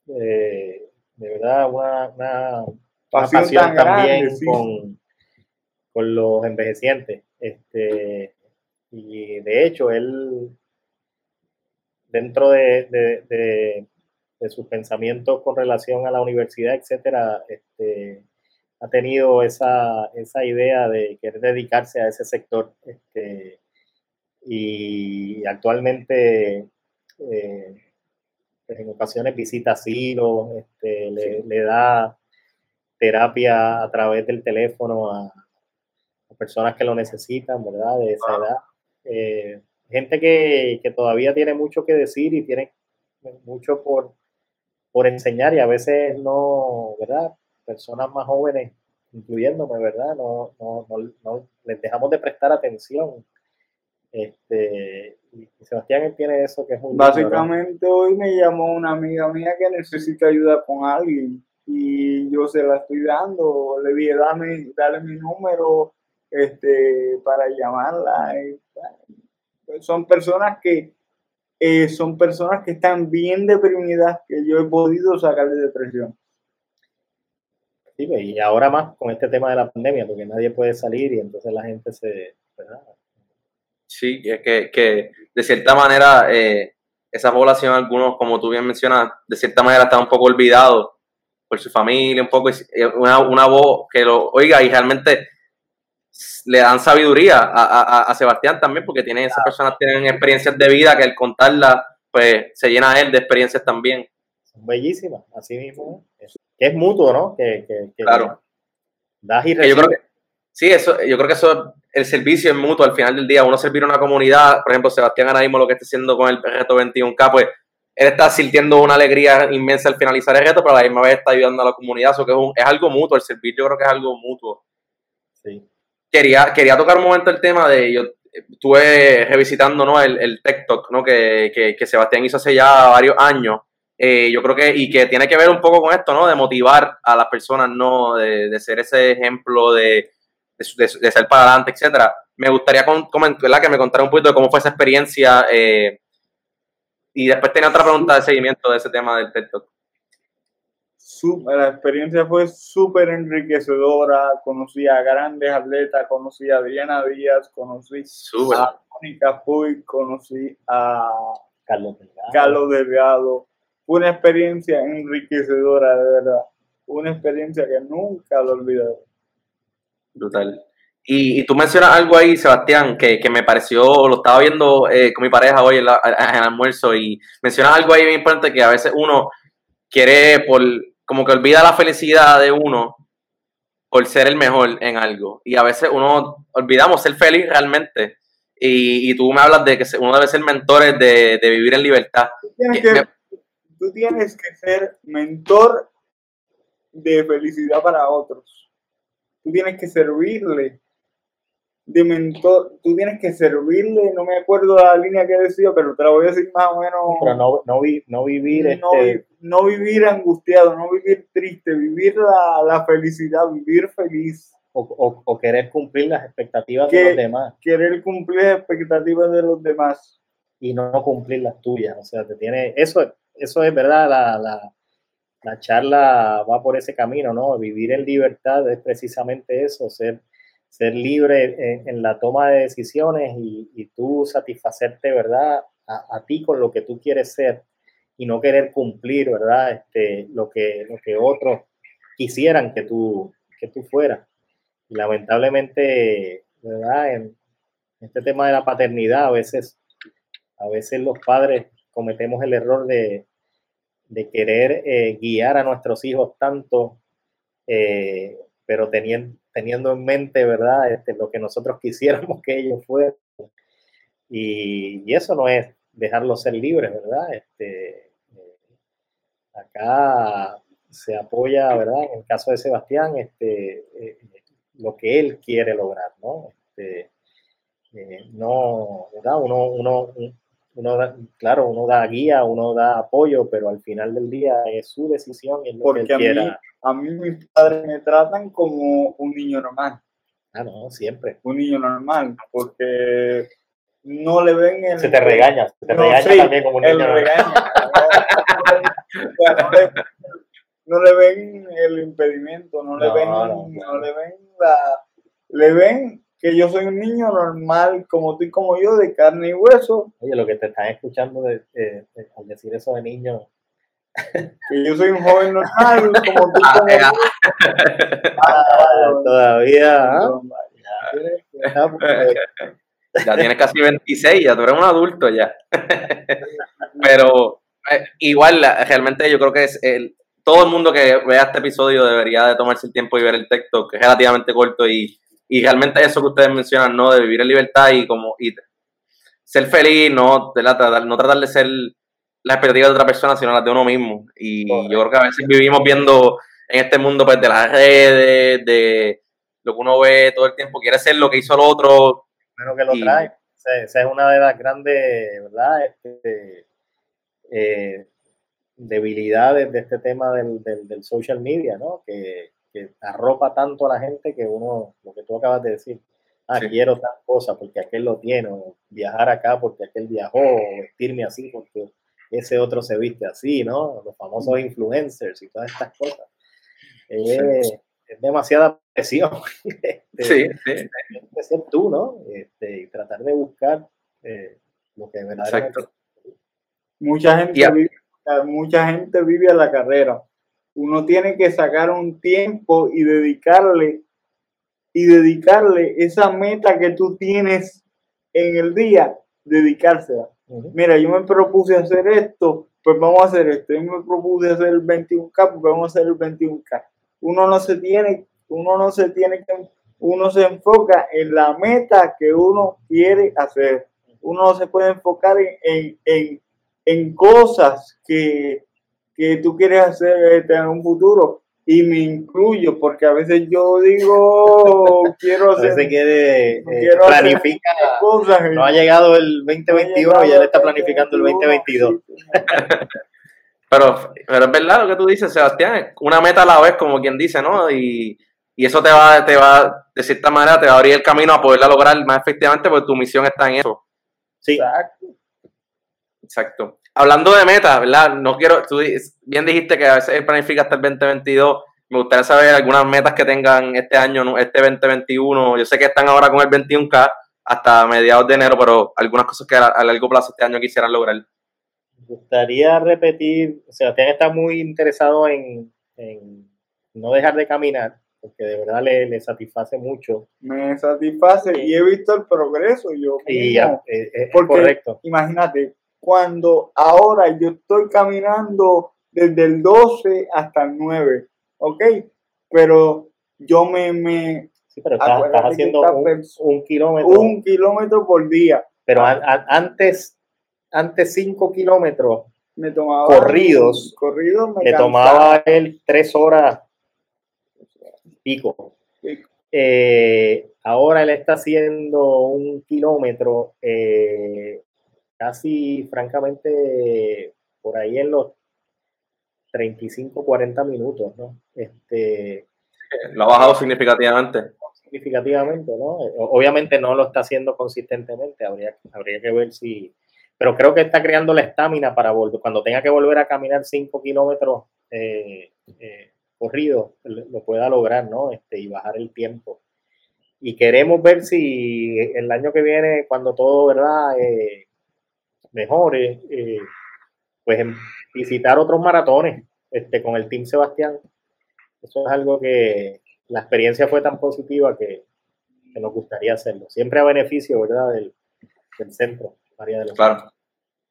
[SPEAKER 2] eh, de verdad, una, pasión, también con, con, los envejecientes. Este, y de hecho, él, dentro de de sus pensamientos con relación a la universidad, etcétera, este, ha tenido esa, esa, idea de querer dedicarse a ese sector. Este, y actualmente eh, pues, en ocasiones visita asilos, este, le, da terapia a través del teléfono a, personas que lo necesitan, ¿verdad? De esa edad. Eh, gente que, que, todavía tiene mucho que decir y tiene mucho por, por enseñar y a veces no, ¿verdad? Personas más jóvenes, incluyéndome, ¿verdad? No, no, no, les dejamos de prestar atención. Este, y Sebastián tiene eso que es
[SPEAKER 3] un... Básicamente hoy me llamó una amiga mía que necesita ayuda con alguien y yo se la estoy dando, le dije, dame, dale mi número este, para llamarla. son personas que eh, son personas que están bien deprimidas, que yo he podido sacar de depresión.
[SPEAKER 2] Sí, pues, y ahora más con este tema de la pandemia, porque nadie puede salir y entonces la gente se...
[SPEAKER 1] Sí, es que, que, de cierta manera eh, esa población, algunos, como tú bien mencionas, de cierta manera está un poco olvidado, por su familia, un poco, una, una voz que lo oiga y realmente le dan sabiduría a, a, Sebastián también, porque tiene, esas personas tienen experiencias de vida que al contarla, pues se llena él de experiencias también.
[SPEAKER 2] Son bellísimas, así mismo. Es, que es mutuo, ¿no? Que, que,
[SPEAKER 1] claro.
[SPEAKER 2] das y
[SPEAKER 1] Yo creo que, sí, eso, yo creo que eso, el servicio es mutuo al final del día. Uno servir a una comunidad, por ejemplo, Sebastián ahora mismo lo que está haciendo con el reto 21K, pues él está sintiendo una alegría inmensa al finalizar el reto, pero a la misma vez está ayudando a la comunidad. Eso que es, es algo mutuo, el servir yo creo que es algo mutuo.
[SPEAKER 2] Sí
[SPEAKER 1] quería, quería tocar un momento el tema de, yo estuve revisitando ¿no? el, el TikTok ¿no? que, que, que, Sebastián hizo hace ya varios años. Eh, yo creo que, y que tiene que ver un poco con esto, ¿no? De motivar a las personas, ¿no? De, de ser ese ejemplo de, de, ser para adelante, etcétera. Me gustaría comentar, que me contara un poquito de cómo fue esa experiencia eh, y después tenía otra pregunta de seguimiento de ese tema del TikTok
[SPEAKER 3] la experiencia fue súper enriquecedora, conocí a grandes atletas, conocí a Adriana Díaz, conocí a Mónica Puy, conocí a
[SPEAKER 2] Carlos Delgado.
[SPEAKER 3] Carlos Delgado. Fue una experiencia enriquecedora, de verdad. Una experiencia que nunca lo olvidaré.
[SPEAKER 1] Brutal. Y, tú mencionas algo ahí, Sebastián, que, me pareció, lo estaba viendo eh, con mi pareja hoy en, en, el almuerzo, y mencionas algo ahí bien importante que a veces uno quiere por como que olvida la felicidad de uno por ser el mejor en algo. Y a veces uno olvidamos ser feliz realmente. Y, tú me hablas de que uno debe ser mentor de, vivir en libertad.
[SPEAKER 3] tú tienes que ser mentor de felicidad para otros. Tú tienes que servirle de mentor, tú tienes que servirle, no me acuerdo la línea que decía, pero te la voy a decir más o menos.
[SPEAKER 2] Pero no, no, no vivir.
[SPEAKER 3] No, este... no, vivir angustiado, no vivir triste, vivir la, la felicidad, vivir feliz.
[SPEAKER 2] O, o, querer cumplir las expectativas de los demás.
[SPEAKER 3] Querer cumplir las expectativas de los demás.
[SPEAKER 2] Y no cumplir las tuyas. O sea, te tiene. Eso, eso es verdad, la, la, la charla va por ese camino, ¿no? Vivir en libertad es precisamente eso, ser ser libre en, la toma de decisiones y, tú satisfacerte, ¿verdad? A, ti con lo que tú quieres ser y no querer cumplir, ¿verdad? Este, lo, que, lo que otros quisieran que tú, que tú fueras. Y lamentablemente, ¿verdad? En este tema de la paternidad, a veces, a veces los padres cometemos el error de, querer eh, guiar a nuestros hijos tanto, eh, pero teniendo, teniendo en mente, ¿verdad? Este, lo que nosotros quisiéramos que ellos fueran. Y, eso no es dejarlos ser libres, ¿verdad? Este, eh, acá se apoya, ¿verdad? En el caso de Sebastián, este, eh, lo que él quiere lograr, ¿no? Este, eh, no, ¿verdad? Uno, uno, uno claro, uno da guía, uno da apoyo, pero al final del día es su decisión y es lo
[SPEAKER 3] Porque
[SPEAKER 2] que él quiera
[SPEAKER 3] a mí mis padres me tratan como un niño normal.
[SPEAKER 2] Ah, no, siempre.
[SPEAKER 3] Un niño normal, porque no le ven el...
[SPEAKER 2] Se te regaña, se te regaña también como un niño normal.
[SPEAKER 3] no, le ven el impedimento, no, le ven, no, le ven la... Le ven que yo soy un niño normal, como tú y como yo, de carne y hueso.
[SPEAKER 2] Oye, lo que te están escuchando de, al decir eso de niño,
[SPEAKER 3] que yo soy un joven normal, como tú. Ah,
[SPEAKER 2] ah, todavía. ¿ah?
[SPEAKER 1] Ya, tienes casi 26, ya tú eres un adulto ya. Pero eh, igual, realmente yo creo que es el, todo el mundo que vea este episodio debería de tomarse el tiempo y ver el texto, que es relativamente corto y, y realmente eso que ustedes mencionan, ¿no? De vivir en libertad y como y ser feliz, no, de la, no tratar de ser las expectativas de otra persona, sino las de uno mismo. Y yo creo que a veces vivimos viendo en este mundo pues, de las redes, de lo que uno ve todo el tiempo, quiere ser lo que hizo el otro.
[SPEAKER 2] Que lo trae. esa es una de las grandes, ¿verdad? Este, eh, debilidades de este tema del, del, social media, ¿no? Que, que, arropa tanto a la gente que uno, lo que tú acabas de decir, ah, quiero tal cosa porque aquel lo tiene, o viajar acá porque aquel viajó, o vestirme así porque ese otro se viste así, ¿no? Los famosos influencers y todas estas cosas. es demasiada presión.
[SPEAKER 1] Este, sí,
[SPEAKER 2] sí. ser tú, ¿no? Este, y tratar de buscar eh, lo que verdaderamente.
[SPEAKER 3] Mucha gente, vive, mucha gente vive a la carrera. Uno tiene que sacar un tiempo y dedicarle y dedicarle esa meta que tú tienes en el día, dedicársela. Mira, yo me propuse hacer esto, pues vamos a hacer esto. Yo me propuse hacer el 21K, pues vamos a hacer el 21K. Uno no se tiene, uno no se tiene que, uno se enfoca en la meta que uno quiere hacer. Uno no se puede enfocar en, en, en cosas que, que tú quieres hacer este, en un futuro. Y me incluyo porque a veces yo digo quiero hacer
[SPEAKER 2] veces quiere eh, planifica. cosas no ha llegado el 2021 y ya le está planificando el 2022
[SPEAKER 1] pero pero es verdad lo que tú dices Sebastián una meta a la vez como quien dice no y, y eso te va te va de cierta manera te va a abrir el camino a poderla lograr más efectivamente porque tu misión está en eso.
[SPEAKER 2] Sí.
[SPEAKER 3] Exacto.
[SPEAKER 1] Exacto Hablando de metas, ¿verdad? No quiero, tú bien dijiste que a veces planifica hasta el 2022. Me gustaría saber algunas metas que tengan este año, este 2021. Yo sé que están ahora con el 21K hasta mediados de enero, pero algunas cosas que a, largo plazo este año quisieran lograr.
[SPEAKER 2] Me gustaría repetir, o sea, está muy interesado en, no dejar de caminar, porque de verdad le, satisface mucho.
[SPEAKER 3] Me satisface y he visto el progreso. Yo
[SPEAKER 2] y ya, eh, es, correcto.
[SPEAKER 3] Imagínate, cuando ahora yo estoy caminando desde el 12 hasta el 9, ¿ok? Pero yo me... me
[SPEAKER 2] sí, pero estás, haciendo un, kilómetro.
[SPEAKER 3] Un kilómetro por día.
[SPEAKER 2] Pero antes, antes 5 kilómetros
[SPEAKER 3] me tomaba,
[SPEAKER 2] corridos,
[SPEAKER 3] corridos
[SPEAKER 2] me le tomaba él 3 horas pico. Eh, ahora él está haciendo un kilómetro eh, casi, francamente, por ahí en los 35, 40 minutos, ¿no? Este,
[SPEAKER 1] lo ha bajado significativamente.
[SPEAKER 2] Significativamente, ¿no? Obviamente no lo está haciendo consistentemente, habría, habría que ver si... Pero creo que está creando la estamina para volver, cuando tenga que volver a caminar 5 kilómetros eh, eh, corridos, lo pueda lograr, ¿no? Este, y bajar el tiempo. Y queremos ver si el año que viene, cuando todo, ¿verdad? Eh, mejores, eh, pues visitar otros maratones este, con el Team Sebastián. Eso es algo que la experiencia fue tan positiva que, nos gustaría hacerlo. Siempre a beneficio, ¿verdad?, del, centro, María de los
[SPEAKER 1] Claro,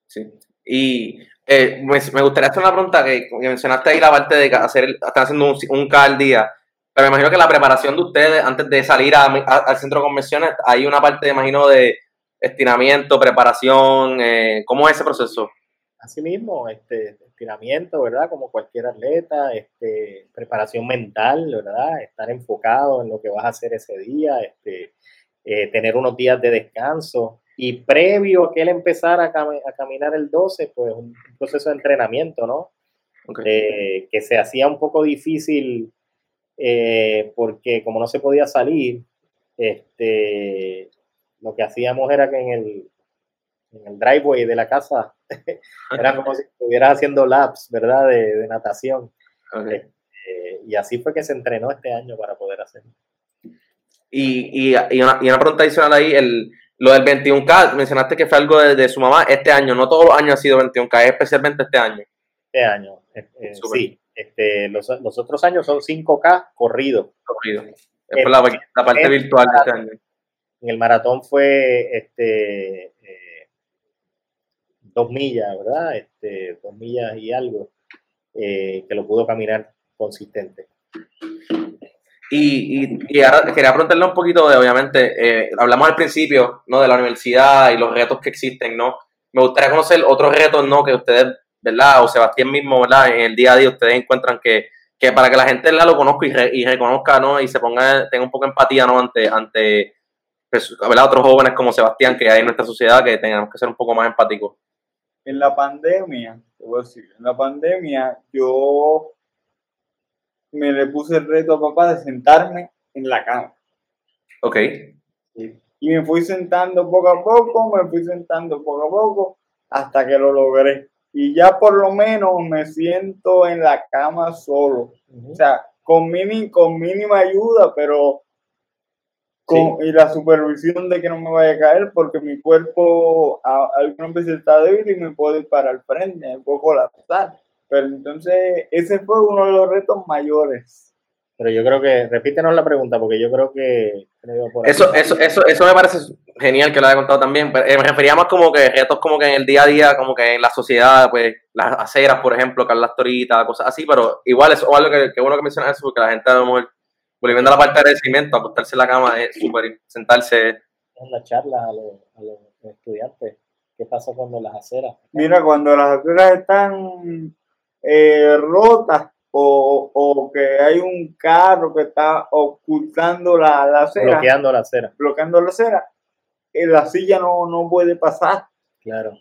[SPEAKER 1] sí. Y eh, me, gustaría hacer una pregunta que, mencionaste ahí la parte de hacer, están haciendo un, un K al día, pero me imagino que la preparación de ustedes antes de salir al centro de convenciones, hay una parte, me imagino, de estiramiento, preparación, eh, ¿cómo es ese proceso?
[SPEAKER 2] Así mismo, este, estiramiento, ¿verdad? Como cualquier atleta, este, preparación mental, ¿verdad? Estar enfocado en lo que vas a hacer ese día, este, eh, tener unos días de descanso. Y previo a que él empezara a, caminar el 12, pues un proceso de entrenamiento, ¿no? Eh, que se hacía un poco difícil porque como no se podía salir, este, lo que hacíamos era que en el, en el driveway de la casa era como si estuvieras haciendo laps, ¿verdad? De, natación. Eh, y así fue que se entrenó este año para poder hacerlo.
[SPEAKER 1] Y, y, una, y una pregunta adicional ahí, el, lo del 21K, mencionaste que fue algo de, su mamá este año, no todos los años ha sido 21K, especialmente este año.
[SPEAKER 2] Este año, eh, eh, sí. Este, los, los, otros años son 5K corrido.
[SPEAKER 1] Corrido. Es la, la, parte virtual de este año.
[SPEAKER 2] En el maratón fue este, eh, dos millas, ¿verdad? Este, dos millas y algo, eh, que lo pudo caminar consistente.
[SPEAKER 1] Y, ahora quería preguntarle un poquito de, obviamente, eh, hablamos al principio, ¿no? De la universidad y los retos que existen, ¿no? Me gustaría conocer otros retos, ¿no? Que ustedes, ¿verdad? O Sebastián mismo, ¿verdad? En el día a día ustedes encuentran que, que para que la gente lo conozca y, y reconozca, ¿no? Y se ponga, tenga un poco de empatía, ¿no? Ante, ante pues, otros jóvenes como Sebastián que hay en nuestra sociedad que tengamos que ser un poco más empáticos.
[SPEAKER 3] En la pandemia, te voy a decir, en la pandemia yo me le puse el reto a papá de sentarme en la cama.
[SPEAKER 1] Ok.
[SPEAKER 3] Y me fui sentando poco a poco, me fui sentando poco a poco hasta que lo logré. Y ya por lo menos me siento en la cama solo. O sea, con, con mínima ayuda, pero y la supervisión de que no me vaya a caer porque mi cuerpo a, algunas veces está débil y me puede ir para el frente, me puedo colapsar. Pero entonces ese fue uno de los retos mayores.
[SPEAKER 2] Pero yo creo que, repítenos la pregunta, porque yo creo que...
[SPEAKER 1] Eso, eso, eso, eso me parece genial que lo haya contado también. Eh, me refería más como que retos como que en el día a día, como que en la sociedad, pues las aceras, por ejemplo, Carlas Torita, cosas así, pero igual es algo que, que bueno que mencionas eso, porque la gente a lo mejor, volviendo a la parte de agradecimiento, acostarse en la cama es súper, sentarse.
[SPEAKER 2] En la charla a los, a los estudiantes, ¿qué pasa cuando las aceras?
[SPEAKER 3] Mira, cuando las aceras están eh, rotas, o, o, que hay un carro que está ocultando la, la acera.
[SPEAKER 2] Bloqueando la acera.
[SPEAKER 3] Bloqueando la acera. Eh, la silla no, no puede pasar.
[SPEAKER 2] Claro.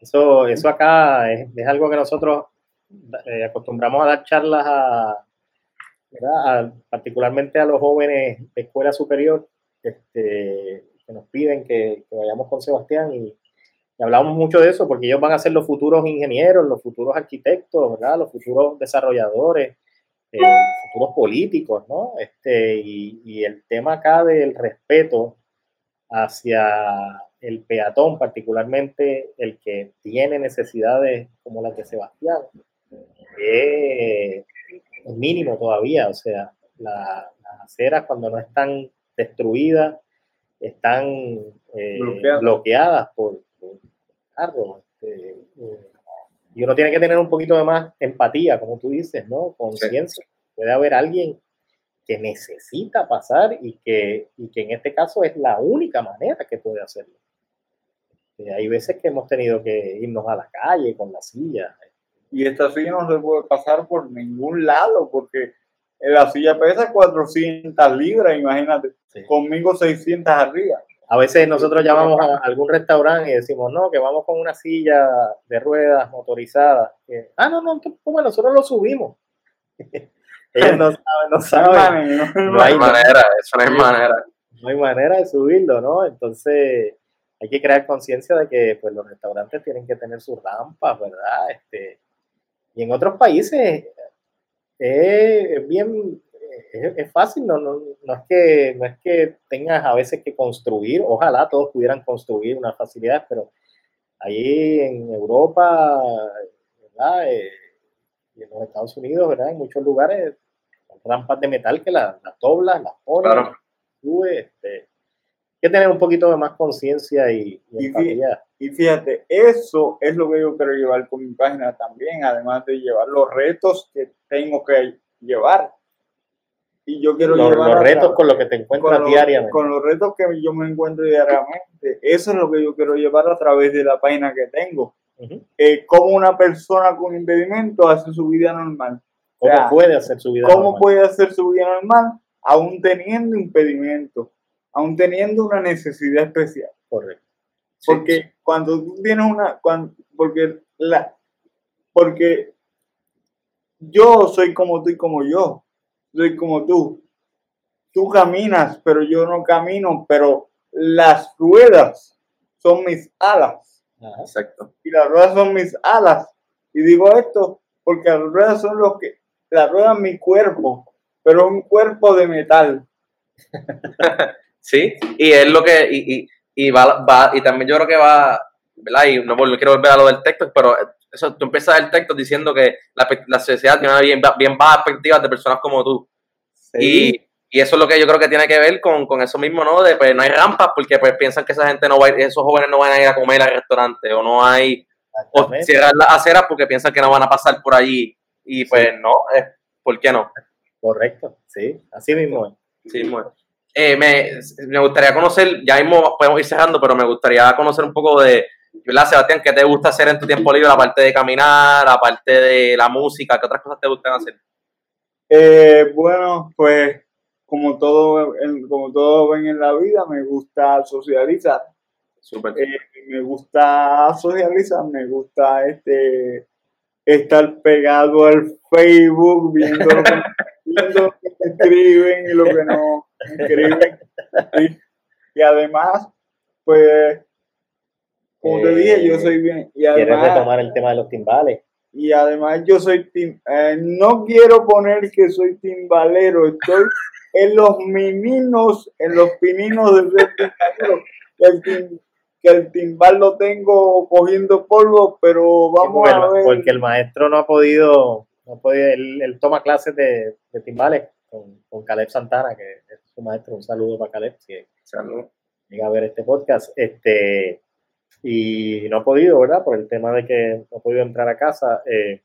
[SPEAKER 2] Eso, eso acá es, es algo que nosotros eh, acostumbramos a dar charlas a, a, particularmente a los jóvenes de escuela superior, este, que nos piden que, que vayamos con Sebastián y, hablamos mucho de eso porque ellos van a ser los futuros ingenieros, los futuros arquitectos, ¿verdad? Los futuros desarrolladores, eh, futuros políticos, ¿no? Este, y, y, el tema acá del respeto hacia el peatón, particularmente el que tiene necesidades como las de Sebastián, es mínimo todavía. O sea, la, las aceras cuando no están destruidas, están eh, bloqueadas. bloqueadas por, este, eh, y uno tiene que tener un poquito de más empatía, como tú dices, ¿no? Conciencia. Puede haber alguien que necesita pasar y que, y que en este caso es la única manera que puede hacerlo. Eh, hay veces que hemos tenido que irnos a la calle con la silla.
[SPEAKER 3] Y esta silla no se puede pasar por ningún lado porque la silla pesa 400 libras, imagínate. Sí. Conmigo 600 arriba.
[SPEAKER 2] A veces nosotros llamamos a algún restaurante y decimos, no, que vamos con una silla de ruedas motorizada. ah, no, no, pues nosotros lo subimos. Ellos no saben, no saben.
[SPEAKER 1] No, no, no hay manera, eso no hay manera.
[SPEAKER 2] No hay manera de subirlo, ¿no? Entonces hay que crear conciencia de que pues, los restaurantes tienen que tener sus rampas, ¿verdad? Este, y en otros países es bien es, es, fácil, no, no, no, es que, no es que tengas a veces que construir, ojalá todos pudieran construir una facilidad, pero ahí en Europa, ¿verdad? Eh, y en los Estados Unidos, ¿verdad? En muchos lugares, rampas de metal que las la doblas, las pones, claro. sube, este, hay que tener un poquito de más conciencia y, y,
[SPEAKER 3] y, y fíjate, eso es lo que yo quiero llevar con mi página también, además de llevar los retos que tengo que llevar y yo quiero
[SPEAKER 2] los, llevar los retos con los que te encuentras
[SPEAKER 3] con
[SPEAKER 2] diariamente.
[SPEAKER 3] Con los retos que yo me encuentro diariamente. Eso es lo que yo quiero llevar a través de la página que tengo. Uh -huh. eh, cómo una persona con impedimento hace su vida normal.
[SPEAKER 2] ¿Cómo o sea, puede hacer su vida
[SPEAKER 3] ¿Cómo
[SPEAKER 2] normal?
[SPEAKER 3] puede hacer su vida normal aún teniendo impedimento? Aún teniendo una necesidad especial.
[SPEAKER 2] Correcto.
[SPEAKER 3] Porque sí. cuando tú tienes una... Cuando, porque la... Porque yo soy como tú y como yo soy como tú. Tú caminas, pero yo no camino, pero las ruedas son mis alas.
[SPEAKER 1] Ajá, exacto.
[SPEAKER 3] Y las ruedas son mis alas. Y digo esto porque las ruedas son los que, las ruedas mi cuerpo, pero un cuerpo de metal.
[SPEAKER 1] sí, y es lo que, y, y, y va, va, y también yo creo que va, ¿verdad? Y no, no quiero volver a lo del texto, pero eso, tú empiezas el texto diciendo que la, la sociedad tiene una bien, bien bajas perspectivas de personas como tú. Sí. Y, y, eso es lo que yo creo que tiene que ver con, con eso mismo, ¿no? De pues no hay rampas porque pues piensan que esa gente no va a ir, esos jóvenes no van a ir a comer al restaurante o no hay, o cierran las aceras porque piensan que no van a pasar por allí. Y pues sí. no, ¿por qué no?
[SPEAKER 2] Correcto, sí, así mismo es.
[SPEAKER 1] Sí, mismo eh, me, me gustaría conocer, ya mismo podemos ir cerrando, pero me gustaría conocer un poco de, ¿verdad, Sebastián? ¿Qué te gusta hacer en tu tiempo libre, aparte de caminar, aparte de la música? ¿Qué otras cosas te gustan hacer?
[SPEAKER 3] Eh, bueno, pues como todo, como todo ven en la vida, me gusta socializar.
[SPEAKER 1] Super.
[SPEAKER 3] Eh, me gusta socializar, me gusta este estar pegado al Facebook, viendo lo que, viendo lo que escriben y lo que no escriben. Y, y además, pues como te dije, yo soy bien. Y además,
[SPEAKER 2] ¿Quieres retomar el tema de los timbales?
[SPEAKER 3] Y además yo soy tim, eh, no quiero poner que soy timbalero, estoy en los mininos, en los pininos del timbalero. El, tim, que el timbal lo tengo cogiendo polvo, pero vamos a ver.
[SPEAKER 2] porque el maestro no ha podido, no podido él, él toma clases de, de timbales con, con Caleb Santana, que es su maestro. Un saludo para Caleb, si
[SPEAKER 1] Salud.
[SPEAKER 2] llega a ver este podcast. Este, y no ha podido, ¿verdad? Por el tema de que no ha podido entrar a casa. eh,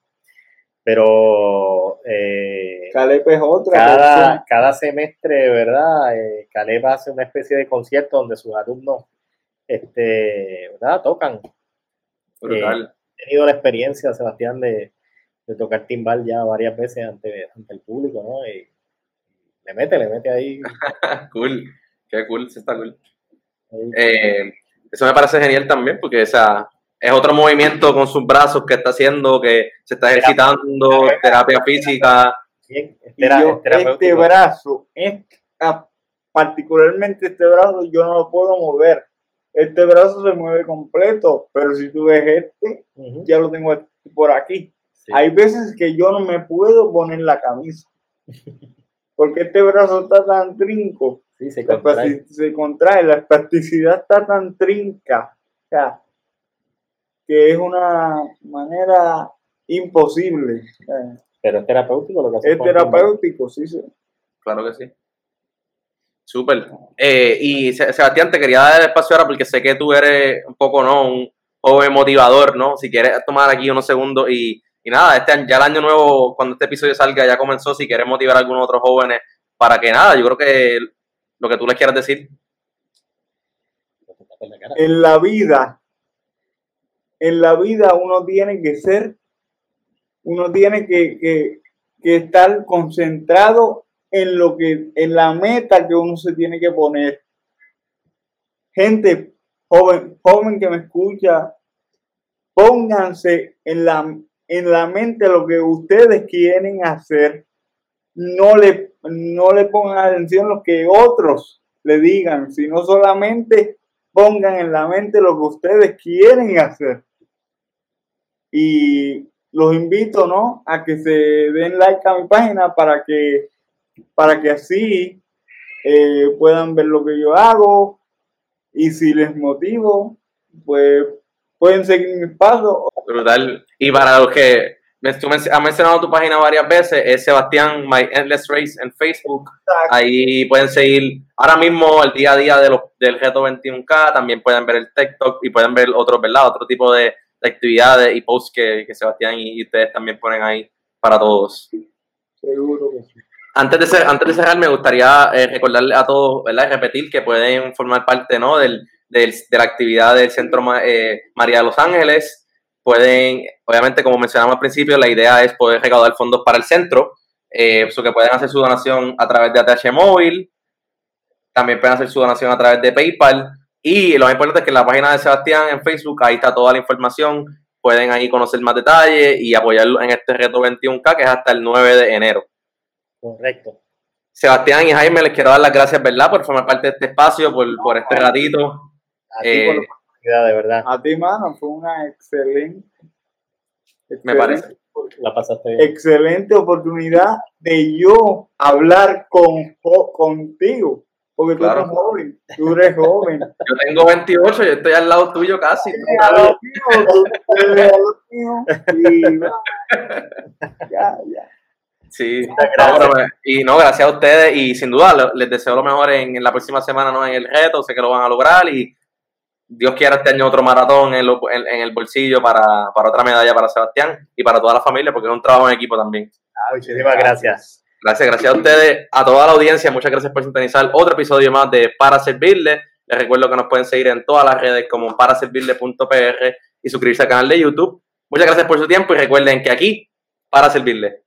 [SPEAKER 2] pero eh,
[SPEAKER 3] Caleb es otra
[SPEAKER 2] cada, cada semestre, ¿verdad? Eh, Caleb hace una especie de concierto donde sus alumnos este, ¿verdad? tocan.
[SPEAKER 1] Brutal.
[SPEAKER 2] He tenido la experiencia, Sebastián, de, de tocar timbal ya varias veces ante, ante el público, ¿no? Y le mete, le mete ahí.
[SPEAKER 1] Cool. Qué cool, sí está cool.
[SPEAKER 2] ahí.
[SPEAKER 1] Eh, eso me parece genial también, porque o sea, es otro movimiento con sus brazos que está haciendo, que se está ejercitando, terapia física.
[SPEAKER 2] Bien,
[SPEAKER 3] Y yo, este brazo, particularmente este brazo, yo no lo puedo mover. Este brazo se mueve completo, pero si tú ves este, ya lo tengo por aquí.
[SPEAKER 2] Sí.
[SPEAKER 3] Hay veces que yo no me puedo poner la camisa. Porque este brazo está tan trinco,
[SPEAKER 2] Sí, se
[SPEAKER 3] la
[SPEAKER 2] contrae.
[SPEAKER 3] espasti- se contrae, la espasticidad está tan trinca, o sea, que es una manera imposible.
[SPEAKER 2] Pero es terapéutico lo que hace
[SPEAKER 3] Es terapéutico, sí, sí.
[SPEAKER 1] Claro que sí. Súper. Eh, y Se- Sebastián, te quería dar el espacio ahora porque sé que tú eres un poco, ¿no? Un joven motivador, ¿no? Si quieres tomar aquí unos segundos y, y nada, este ya el año nuevo, cuando este episodio salga, ya comenzó. Si quieres motivar a algunos otros jóvenes para que nada, yo creo que lo que tú les quieras decir.
[SPEAKER 3] En la vida, en la vida uno tiene que ser, uno tiene que, que- que estar concentrado en lo que, en la meta que uno se tiene que poner. Gente joven, joven que me escucha, pónganse en la, en la mente lo que ustedes quieren hacer. No le, no le pongan atención lo que otros le digan, sino solamente pongan en la mente lo que ustedes quieren hacer. Y los invito, ¿no? A que se den like a mi página para que, para que así eh, puedan ver lo que yo hago. Y si les motivo, pues pueden seguir mis pasos.
[SPEAKER 1] Brutal. Y para los que tú men- has mencionado tu página varias veces, es Sebastián My Endless Race en Facebook. Ahí pueden seguir ahora mismo el día a día de los, del reto 21K. También pueden ver el TikTok y pueden ver otros, ¿verdad? Otro tipo de, de actividades y posts que, que Sebastián y, y ustedes también ponen ahí para todos.
[SPEAKER 3] Seguro que sí.
[SPEAKER 1] Antes de, cer- antes de cerrar, me gustaría eh, recordarle a todos, ¿verdad? Y repetir que pueden formar parte, ¿no? Del, del- de la actividad del Centro eh, María de los Ángeles. Pueden, obviamente, como mencionamos al principio, la idea es poder recaudar fondos para el centro. Eh, que pueden hacer su donación a través de ATH Móvil. También pueden hacer su donación a través de PayPal. Y lo más importante es que en la página de Sebastián en Facebook, ahí está toda la información. Pueden ahí conocer más detalles y apoyarlo en este reto 21K, que es hasta el 9 de enero.
[SPEAKER 2] Correcto.
[SPEAKER 1] Sebastián y Jaime, les quiero dar las gracias, ¿verdad? Por formar parte de este espacio, por, por este ratito.
[SPEAKER 2] A ti
[SPEAKER 1] Eh,
[SPEAKER 2] por oportunidad, de verdad.
[SPEAKER 3] A ti, mano, fue una excelente.
[SPEAKER 1] Me parece.
[SPEAKER 2] La pasaste bien.
[SPEAKER 3] excelente oportunidad de yo hablar con, contigo. Porque tú
[SPEAKER 1] Claro.
[SPEAKER 3] eres joven, tú eres joven.
[SPEAKER 1] Yo tengo 28, yo estoy al lado tuyo casi.
[SPEAKER 3] mío, tú eres mío, y ya, ya.
[SPEAKER 1] Sí, no, y no, gracias a ustedes y sin duda les deseo lo mejor en, en la próxima semana, ¿no? En el reto, sé que lo van a lograr y Dios quiera este año otro maratón en, lo- en- en el bolsillo para, para otra medalla para Sebastián y para toda la familia porque es un trabajo en equipo también.
[SPEAKER 2] Muchísimas gracias.
[SPEAKER 1] Gracias, gracias a ustedes, a toda la audiencia, muchas gracias por sintonizar otro episodio más de Para Servirle. Les recuerdo que nos pueden seguir en todas las redes como paraservirle.pr y suscribirse al canal de YouTube. Muchas gracias por su tiempo y recuerden que aquí, para servirle.